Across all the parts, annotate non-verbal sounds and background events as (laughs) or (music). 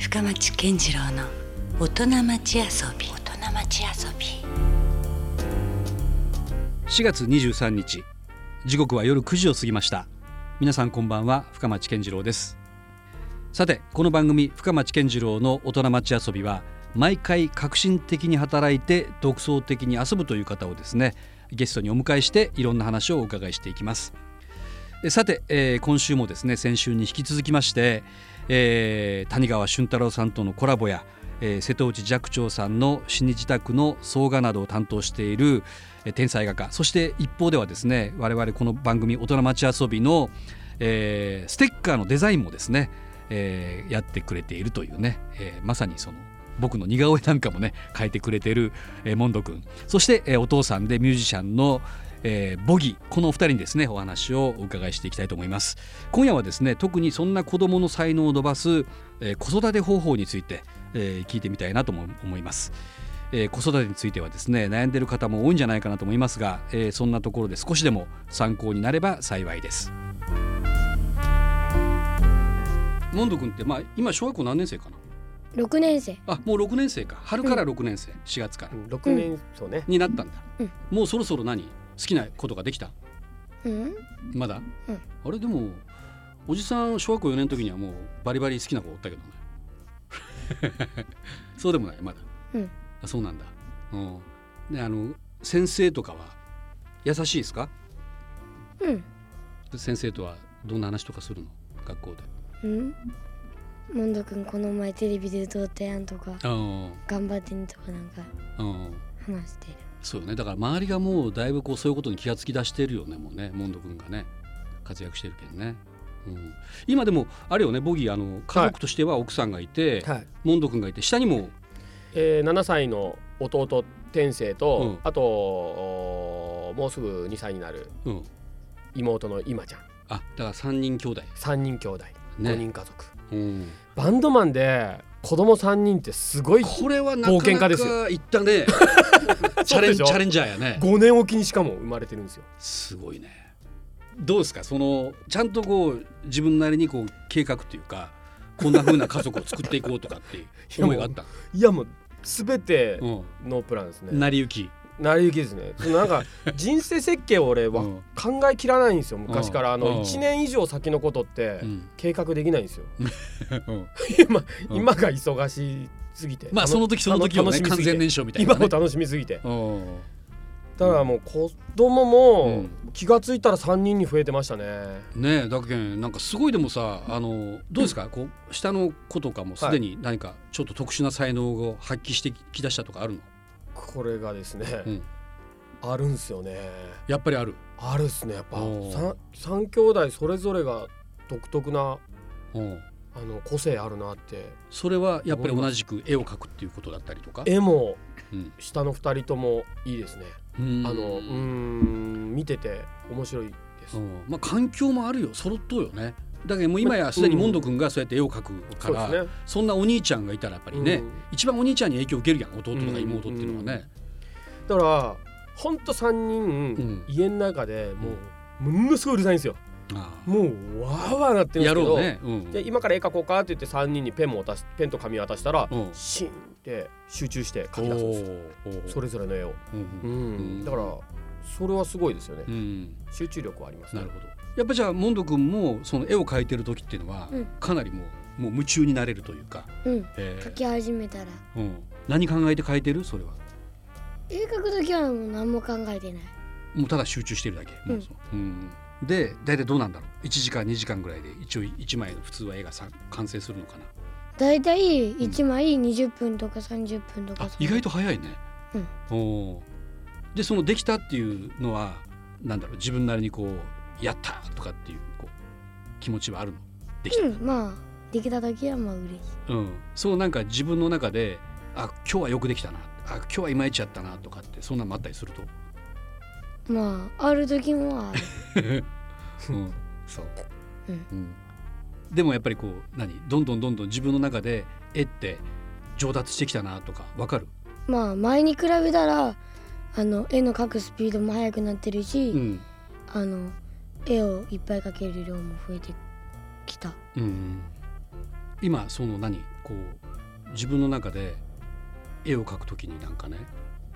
深町健次郎の大人町遊び。大人町遊び。4月23日時刻は夜9時を過ぎました。皆さんこんばんは深町健次郎です。さてこの番組深町健次郎の大人町遊びは毎回革新的に働いて独創的に遊ぶという方をですねゲストにお迎えしていろんな話をお伺いしていきます。さて、えー、今週もですね先週に引き続きまして、えー、谷川俊太郎さんとのコラボや、えー、瀬戸内寂聴さんの死に自宅の総画などを担当している、え、天才画家。そして一方ではですね我々この番組「大人町遊びの」え、ステッカーのデザインもですね、え、やってくれているというね、え、まさにその僕の似顔絵なんかもね描いてくれてる、えー、モンド君。そして、え、お父さんでミュージシャンの、えー、ボギこのお二人にですねお話をお伺いしていきたいと思います。今夜はですね特にそんな子どもの才能を伸ばす、えー、子育て方法について、えー、聞いてみたいなとも思います。えー、子育てについてはですね悩んでいる方も多いんじゃないかなと思いますが、えー、そんなところで少しでも参考になれば幸いです。モンド君ってまあ今小学校何年生かな？六年生。あもう六年生か。春から六年生、四、月から。六年そうね。になったんだ、うん。もうそろそろ何？好きなことができた？うん。まだ、うん。あれでもおじさん小学校4年の時にはもうバリバリ好きな子おったけどね。(laughs) そうでもないまだ、うん。あそうなんだ。うん。であの先生とかは優しいですか？うん。先生とはどんな話とかするの？学校で。うん。モンド君この前テレビで歌ったやんとかうん。頑張ってねとかなんかうん。話してるそうよね。だから周りがもうだいぶこうそういうことに気がつき出してるよねもうね。モンド君がね。活躍してるけどね、うん、今でもあれよねボギーあの家族としては奥さんがいて、はい、モンド君がいて下にも。えー、7歳の弟天性と、うん。あともうすぐ2歳になるうん。妹の今ちゃん。あだから3人兄弟。3人兄弟。ね。5人家族、うん、バンドマンで子供3人ってすごいこれはなか冒険な家ですよ。かいったね。(laughs) チャレンチャレンジャーやね。5年おきにしかも生まれてるんですよ。すごいね。どうですか？そのちゃんとこう自分なりにこう計画っていうかこんな風な家族を作っていこうとかっていう思いがあった？(laughs) いやもう全てうん。ノープランですね、成り行き成り行きですね。そのなんか人生設計を俺はうん。考えきらないんですよ。昔から。あうん。の1年以上先のことってうん。計画できないんですよ。うん。(laughs) 今うん。今が忙しすぎて。まあその時その時をね完全燃焼みたいな、ね、今を楽しみすぎて。うん。だからもう子供もうん。気がついたら3人に増えてましたね。ねえだけんなんかすごいでもさあのどうですか、こう下の子とかもすでに何かちょっと特殊な才能を発揮してきだしたとかあるの、これがですねうん、あるんすよね。やっぱりある、あるっすね。やっぱおー三三兄弟それぞれが独特なう。ん、あの個性あるなって。それはやっぱり同じく絵を描くっていうことだったりとか、絵もうん、下の2人ともいいですね。うん。あのうーん見てて面白いです。う。んまあ環境もあるよ。揃っとうよねだけどもう今やすでにモンド君がそうやって絵を描くから、そうですね。そんなお兄ちゃんがいたらやっぱりね、うん。一番お兄ちゃんに影響を受けるやん弟とか妹っていうのはね、だからほんと3うん。人家の中でもうものすごいうるさいんですよ。もうわーわーなってるんでやすけどろうね、うん。で今から絵描こうかって言って3人にペンも渡しペンと紙渡したら、うん。シーンって集中して描き出すんですそれぞれの絵を、ううんん。だからそれはすごいですよね、うん。集中力はありますね。なるほどやっぱじゃあモンド君もその絵を描いてる時っていうのは、うん。かなりもうもう夢中になれるというか、うん。えー。描き始めたら。うん、何考えて描いてる？それは。絵描く時はもう何も考えてない。もうただ集中してるだけ、もうそううん、で大体どうなんだろう？1時間2時間ぐらいで一応1枚の普通は絵がさ完成するのかな？だいたい1枚20分とか30分とかあ意外と早いね、うん。おー。でそのできたっていうのはなんだろう？自分なりにこうやったとかっていうこう気持ちはあるの？できた、うんまあできた時はまあ嬉しい。うん、そうなんか自分の中であ今日はよくできたなあ今日はいまいちやったなとかってそんなのもあったりすると、まあある時もある。(laughs) うん、そう、うん。うん、でもやっぱりこう何？どんどんどんどん自分の中で絵って上達してきたなとかわかる、まあ前に比べたらあの絵の描くスピードも速くなってるし、うん。あの絵をいっぱい描ける量も増えてきた。うん、今その何こう自分の中で絵を描くときになんかね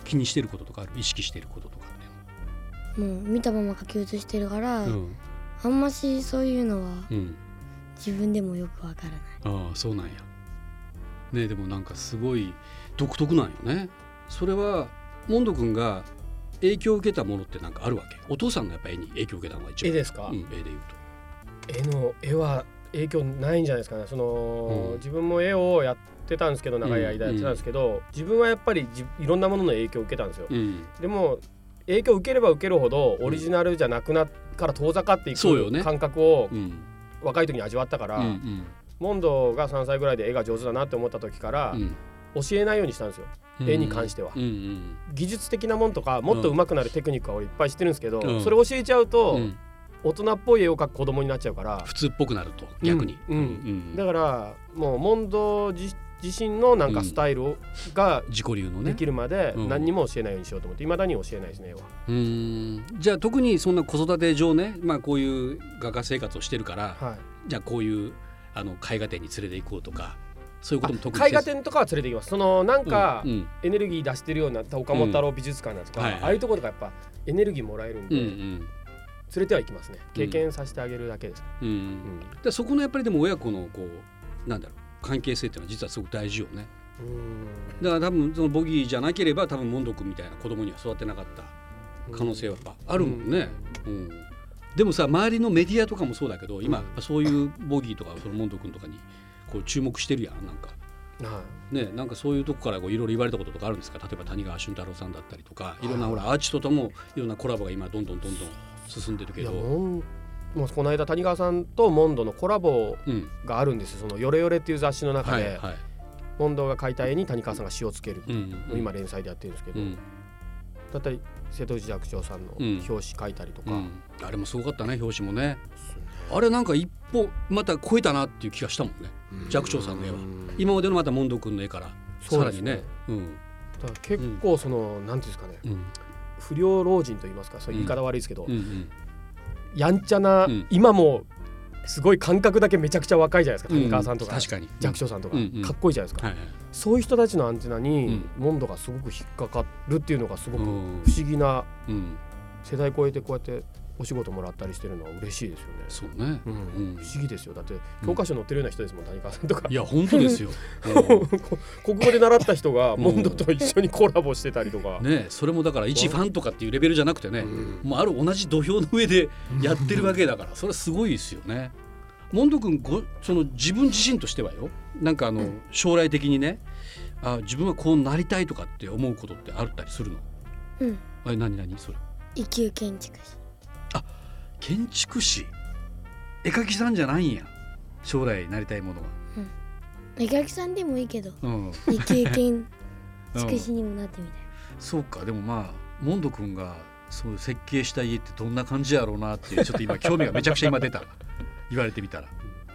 気にしてることとかある？意識してることとかってもう見たまま書き写してるから、うん。あんましそういうのはうん。自分でもよくわからない。ああそうなんや。ねでもなんかすごい独特なんよね。それはモンド君が影響を受けたものってなんかあるわけ？お父さんのやっぱ絵に影響を受けたのが一番。絵ですか？うん、絵で言うと。絵の絵は影響ないんじゃないですかね。その、うん。自分も絵をやってたんですけど長い間やってたんですけど、自分はやっぱりじいろんなものの影響を受けたんですよ、うん。でも影響を受ければ受けるほどオリジナルじゃなくなっから遠ざかっていく感覚をうん。若い時に味わったから、うんうん。モンドが3歳ぐらいで絵が上手だなって思った時からうん教えないようにしたんですよ。絵に関しては。うんうん。技術的なもんとかもっと上手くなるテクニックは俺いっぱい知ってるんですけど、うん。それ教えちゃうと、うん。大人っぽい絵を描く子供になっちゃうから。普通っぽくなると逆に、うん。うんだからもうモンド自自身のなんかスタイルをが自己流のね。できるまでうん。何にも教えないようにしようと思っていまだに教えないですね絵は。うーん。じゃあ特にそんな子育て上ねまあこういう画家生活をしてるからはい。じゃあこういうあの絵画展に連れて行こうとかそういうことも特絵画展とかは連れて行きます。そのなんかうんうん。エネルギー出してるような岡本太郎美術館だとか、はいはい。ああいうところとかやっぱエネルギーもらえるんで、うんうん。連れては行きますね。経験させてあげるだけです、うんうん。でそこのやっぱりでも親子のこうなんだろう関係性っていうのは実はすごく大事よね。うん。だから多分そのボギーじゃなければ多分モンド君みたいな子供には育ってなかった可能性はやっぱあるもんね、うん。でもさ周りのメディアとかもそうだけど今、そういうボギーとかそのモンド君とかにこう注目してるやんなんか。はねなんかそういうとこからこういろいろ言われたこととかあるんですか？例えば谷川俊太郎さんだったりとかい。ろんなほらアーティストともいろんなコラボが今どんどんどんどん進んでるけど。もうこの間谷川さんとモンドのコラボうん。があるんですよ。その「ヨレヨレ」っていう雑誌の中で、はいはい。モンドが描いた絵に谷川さんが詩をつける、うんうん今連載でやってるんですけど、うん。だったり瀬戸内寂聴さんのうん。表紙描いたりとか、うん。あれもすごかったね表紙もねあれなんか一歩また超えたなっていう気がしたもんね。寂聴さんの絵は。うん今までのまたモンド君の絵から。そうですね。さらにね。うん。だから結構その、なんていうんですかね。うん。不良老人と言いますかそういう言い方悪いですけど、うん。うんやんちゃな、うん。今もすごい感覚だけめちゃくちゃ若いじゃないですか、うん。谷川さんとか。確かに。寂聴さんとか、うんうん。かっこいいじゃないですか、はいはい。そういう人たちのアンテナに、うん。モンドがすごく引っかかるっていうのがすごく不うん。思議なうん。世代超えてこうやってお仕事もらったりしてるのは嬉しいですよね。そうね。うん。うん。不思議ですよ。だって教科書載ってるような人ですもん谷川さんとか。いや本当ですよ。(laughs) 国語で習った人がうんモンドと一緒にコラボしてたりとか、ねそれもだから一ファンとかっていうレベルじゃなくてねうん。もうある同じ土俵の上でやってるわけだからそれはすごいですよね。モンド君ごその自分自身としてはよなんかあの、うん。将来的にねあ自分はこうなりたいとかって思うことってあったりするの？うん。あれ何何？それ。一級建築士建築士。絵描きさんじゃないんや。将来なりたいものは。絵描きさんでもいいけどうん、一級建うん。築士にもなってみたい、そうか。でもまあモンド君がそういう設計した家ってどんな感じやろうなってちょっと今興味がめちゃくちゃ今出た。(laughs) 言われてみたら、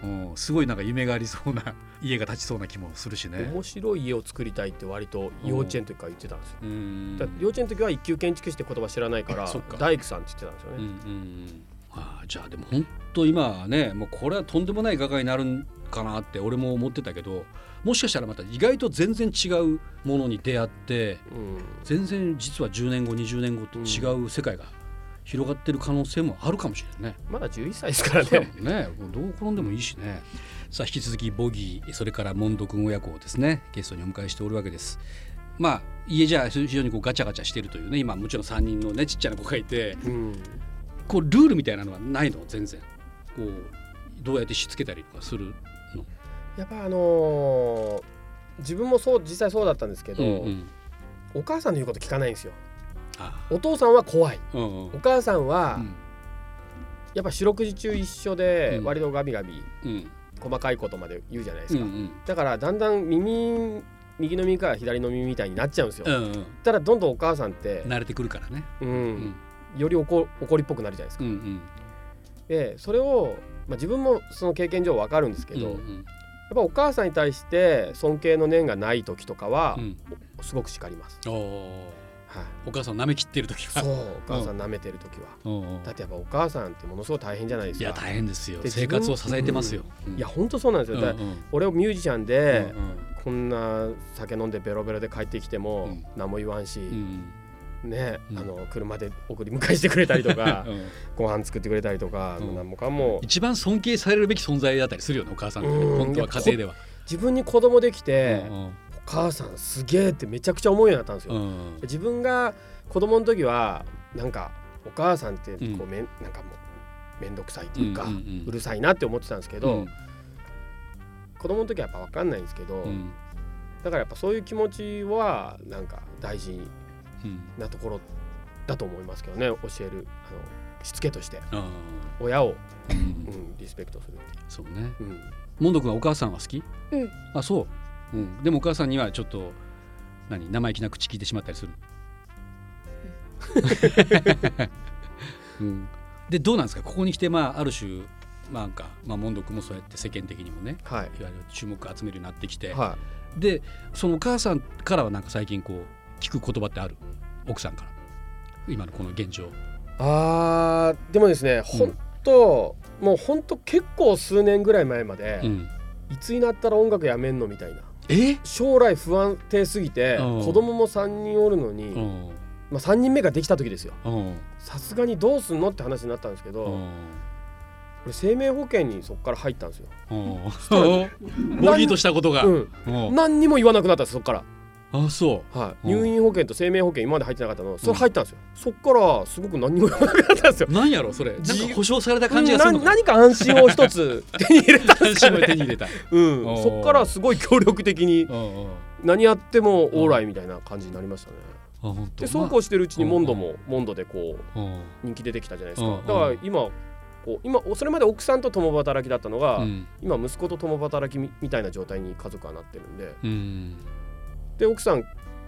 うん、すごいなんか夢がありそうな (laughs) 家が建ちそうな気もするしね。面白い家を作りたいって割と幼稚園の時から言ってたんですよ。幼稚園の時は一級建築士って言葉知らないからそっか。大工さんって言ってたんですようんうね。んああじゃあでも本当今はねもうこれはとんでもない画家になるんかなって俺も思ってたけどもしかしたらまた意外と全然違うものに出会ってうん全然実は10年後20年後と違う世界が広がってる可能性もあるかもしれないね。まだ11歳ですからね。ねどう転んでもいいしね。さあ引き続きボギーそれからモンド君親子をですねゲストにお迎えしておるわけです。まあ家じゃ非常にこうガチャガチャしてるというね今もちろん3人のねちっちゃな子がいてうんこうルールみたいなのはないの？全然。こうどうやってしつけたりとかするの？やっぱあのー自分もそう実際そうだったんですけど、うんお母さんの言うこと聞かないんですよ。あお父さんは怖い。うんうん。お母さんは、うん。やっぱ四六時中一緒でうん。割とガビガビうん。細かいことまで言うじゃないですか。うんうん。だからだんだん耳右の耳から左の耳みたいになっちゃうんですよ。うんうん。たらどんどんお母さんって、慣れてくるからね。うん。うんより怒怒りっぽくなるじゃないですか。うんうん。でそれを、まあ、自分もその経験上わかるんですけど、やっうんぱお母さんに対して尊敬の念がない時とかはう、ん。すごく叱ります。はい。お母さんを舐めきってる時は。そうお母さん舐めてる時は、うんうん。だってやっぱお母さんってものすごい大変じゃないですか。いや大変ですよ。で生活を支えてますよ、うん。いや本当そうなんですよ、だ俺はミュージシャンで、こんな酒飲んでベロベロで帰ってきてもうん。何も言わんし、うんうんね、うん。あの車で送り迎えしてくれたりとか (laughs) うん。ご飯作ってくれたりとか、うん。何もかも一番尊敬されるべき存在だったりするよねお母さんってねうん。本当は家庭では。自分に子供できて、うんお母さんすげえってめちゃくちゃ思うようになったんですよ。うん。自分が子供の時はなんかお母さんってこう、うんめん。なんかもう面倒くさいっていうか、うんんん。るさいなって思ってたんですけど、うん。子供の時はやっぱ分かんないんですけど、うん。だからやっぱそういう気持ちはなんか大事うんなところだと思いますけどね。教えるあのしつけとして。あ親を、ーうん。うん、リスペクトする。そうね。う、うん、モンド君はお母さんは好き？うん。あそう、うん、でもお母さんにはちょっと何？生意気な口聞いてしまったりする、うん、でどうなんですか？ここに来てまあある種まあなんか、まあ、モンド君もそうやって世間的にもねはい。いわゆる注目を集めるようになってきて、はでそのお母さんからはなんか最近こう聞く言葉ってある？奥さんから。今のこの現状。い、あーでもですね本当、もう本当結構数年ぐらい前まで、うん。いつになったら音楽やめんのみたいな。え？将来不安定すぎて、うん。子供も3人おるのに、うん。まあ、3人目ができた時ですよ。うん。さすがにどうすんのって話になったんですけど、うん。俺生命保険にそこから入ったんですよ。うん。(laughs) ボギーとしたことが、うん、うん。何にも言わなくなったんですそこから。あそはい、うん。入院保険と生命保険今まで入ってなかったの。それ入ったんですよ、そっからすごく何にも言わなくなったんですよ。うなんやろそれ。なんかじ保証された感じがする何か安心を一つ (laughs) 手に入れたんですかね。手に入れた、うん。そっからすごい協力的に何やってもオーライみたいな感じになりましたね。でそうこうしてるうちにモンドもモンドでこううん。人気出てきたじゃないですうん。かだから今こう今それまで奥さんと共働きだったのが、うん。今息子と共働きみみたいな状態に家族はなってるんで。うんで奥さん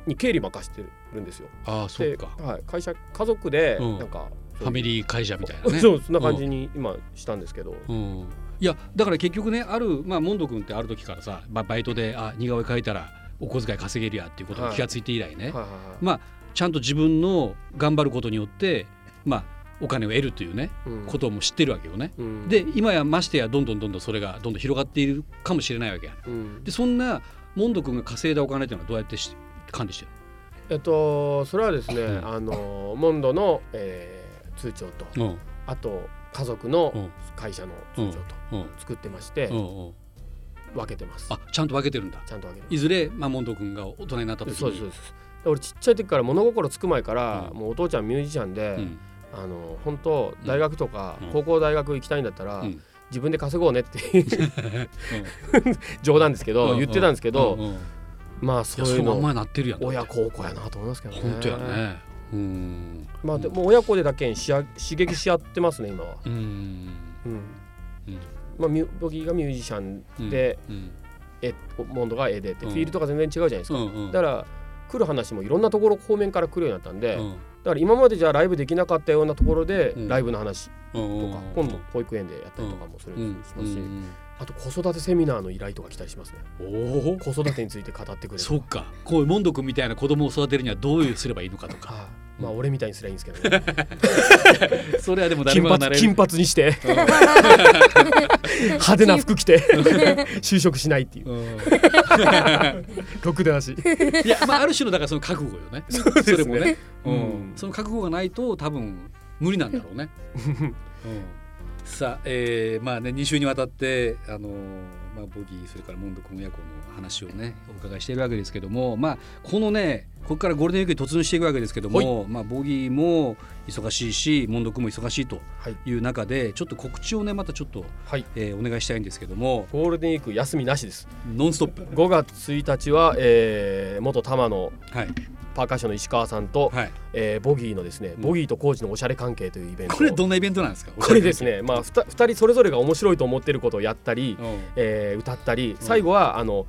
に経理任してるんですよ。でああそうか、はい、会社家族でうん。なんか、ファミリー会社みたいなね。(laughs) そうそんな感じに今したんですけど、うん、いやだから結局ねあるまあモンド君ってある時からさ、まあ、バイトであ似顔絵描いたらお小遣い稼げるやっていうことに気がついて以来ね、はいはいはい。まあちゃんと自分の頑張ることによってまあお金を得るというねうん。ことも知ってるわけよね。うん。で今やましてやどんどんどんどんそれがどんどん広がっているかもしれないわけや。うん。でそんなモンド君が稼いだお金っていうのはどうやってし管理してる？えっとそれはですね、うん。あのモンドの、えー通帳とのあと家族のうん。会社の通帳とうん。作ってまして、うん。うん。分けてます。あちゃんと分けてるんだ。ちゃんと分けていずれ、まあ、モンド君が大人になった時に。そうですそうです。で俺ちっちゃい時から物心つく前から、うん。もうお父ちゃんミュージシャンで、うん。あの本当大学とか、うん。高校大学行きたいんだったら、うん自分で稼ごうねっていう (laughs) 冗談ですけど、うん言ってたんですけど、まあやそういうの。親孝行やなと思いますけどね。本当やね。うん。まあでも親子でだけにしあ刺激し合ってますね今は、うん。うん。うん。まあ、ミュボギーがミュージシャンで、うモンドが絵でって、うん。フィールドが全然違うじゃないですか。だから来る話もいろんなところ方面から来るようになったんで、うんだから今までじゃライブできなかったようなところでうんライブの話とうんか、今度保育園でやったりとかもするうんしますし、うんあと子育てセミナーの依頼とか来たりしますね。子育てについて語ってくれるそっか。こういうモンド君みたいな子供を育てるにはどういうすればいいのかとか。はいまあ俺みたいにすりゃいいんですけど。ね (laughs) それはでも誰金もが金髪にして。派手な服着て。(laughs) 就職しないっていう。うん。(laughs) ろくでなし。いやまあある種のだからその覚悟よね。そですね。れもね。ううんん。その覚悟がないと多分無理なんだろうね。うん。さあ、えー、まあね2週にわたってあのーまあボギーそれからモンド君親子の話をねお伺いしているわけですけどもまあこのねここからゴールデンウィークに突入していくわけですけども、まあボギーも忙しいしモンド君も忙しいとはい。いう中でちょっと告知をねまたちょっと、はい。えーお願いしたいんですけども。ゴールデンウィーク休みなしです。ノンストップ。5月1日は、えー元玉のはいパーカッションの石川さんと、はい。えーボギーのですねボギーとコーチのおしゃれ関係というイベントを。これどんなイベントなんですか？これですね、まあ、2人それぞれが面白いと思ってることをやったり、うん。えー歌ったり最後はあの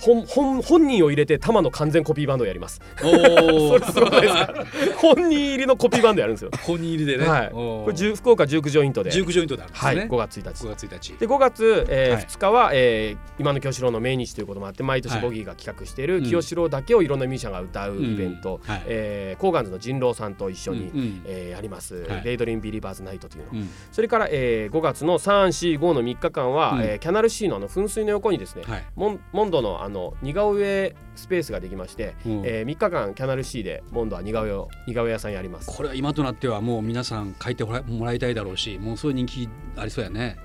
本本本人を入れてたまの完全コピーバンドをやります。お (laughs) それすごくないですか？本人入りのコピーバンドやるんですよ。本人入りでね、はい、これ福岡ジュークジョイントで、ジュークジョイントであるんですね、はい、5月1日。5月1日。で5月、えーはい。2日は、えー今の清志郎の命日ということもあって毎年ボギーが企画しているうん。清志郎だけをいろんなミュージシャンが歌うイベント、うんはい。えーコーガンズの人狼さんと一緒に、うん。うん。えーやります、はい。デイドリームビリーバーズナイトというの、うん。それから、えー5月の345の3日間は、うん。えーキャナル C のあの噴水の横にですね、はい。モンモンドのあの似顔絵スペースができまして、うん。え3日間キャナル C でモンドは似顔絵を似顔絵屋さんやります。これは今となってはもう皆さん書いてもらもらいたいだろうしもうそういう人気ありそうやね。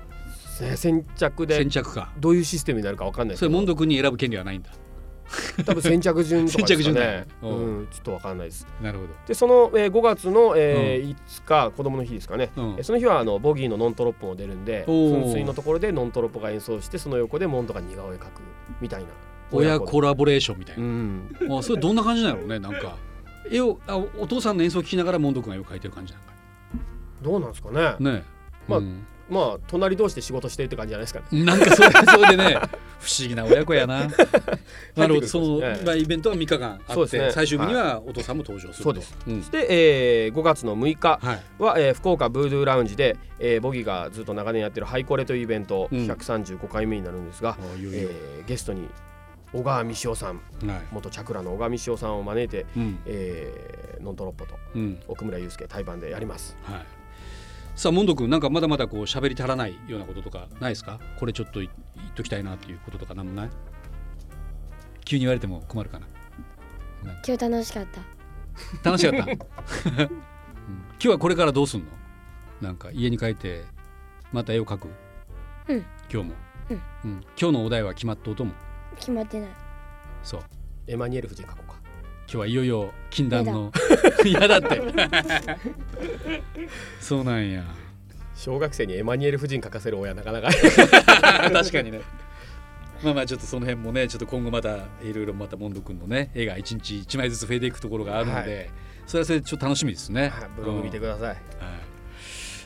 ね先着で先着か。どういうシステムになるかわかんないそれモンド君に選ぶ権利はないんだ。多分先着順とかですか先着順だねよ。うん、ちょっとわかんないです。なるほど。でその、えー5月の、えー5日子供の日ですかね、うん。えーその日はあのボギーのノントロップも出るんで噴水のところでノントロップが演奏してその横でモンドが似顔絵描くみたいな親コラボレーションみたいうな、ん。あそれどんな感じなのねなんか。絵をあお父さんの演奏を聞きながらモンド君が絵を描いてる感じなのか。どうなんですかね。ね。まあうん。まあ隣同士で仕事してるって感じじゃないですかね。なんかそれそれでね不思議な親子やな。(laughs) なるほどその、ええまあ、イベントは3日間あって、そうですね。最終日にはお父さんも登場すると。そうです、うん。で、えー5月の6日はい。は、えー福岡ブードゥーラウンジで、えーボギーがずっと長年やってるハイコレというイベント、うん。135回目になるんですが、えーゲストに小川美潮さんはい。元チャクラの小川美潮さんを招いて、うん。えーノントロッポとうん。奥村祐介対バンでやります。はい。さあモンド君なんかまだまだこう喋り足らないようなこととかないですか？これちょっと言言っときたいなっていうこととかなんもない？急に言われても困るかな？今日楽しかった。楽しかった、(laughs) うん。今日はこれからどうすんの？なんか家に帰ってまた絵を描く？うん。今日も、うん。うん。今日のお題は決まっとうとも？決まってない。そう。エマニュエル夫人書こうか。今日はいよいよ禁断の。(laughs) 嫌だって。(laughs) そうなんや。小学生にエマニュエル夫人書かせる親なかなか。(laughs) 確かにね。まあまあちょっとその辺もねちょっと今後またいろいろまたモンド君のね絵が一日一枚ずつ増えていくところがあるので、それはそれでちょっと楽しみですね、はい。ブログ見てください、はい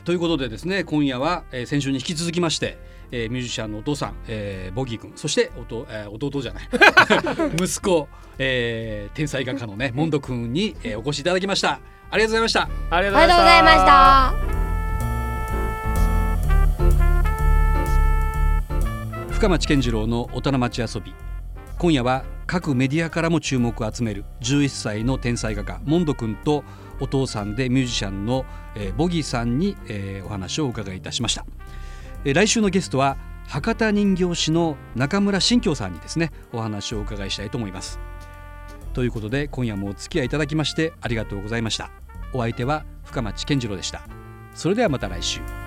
ということでですね今夜は、えー先週に引き続きまして、えーミュージシャンのお父さん、えーボギー君そして弟,、えー弟じゃない (laughs) 息子、えー天才画家のねモンド君に、えーお越しいただきました。ありがとうございました。ありがとうありがとうございました。深町健次郎の大人町遊び。今夜は各メディアからも注目を集める11歳の天才画家モンド君とお父さんでミュージシャンの、えーボギーさんに、えーお話をお伺いいたしました、えー来週のゲストは博多人形師の中村新京さんにですねお話をお伺いしたいと思います。ということで今夜もお付き合いいただきましてありがとうございました。お相手は深町健次郎でした。それではまた来週。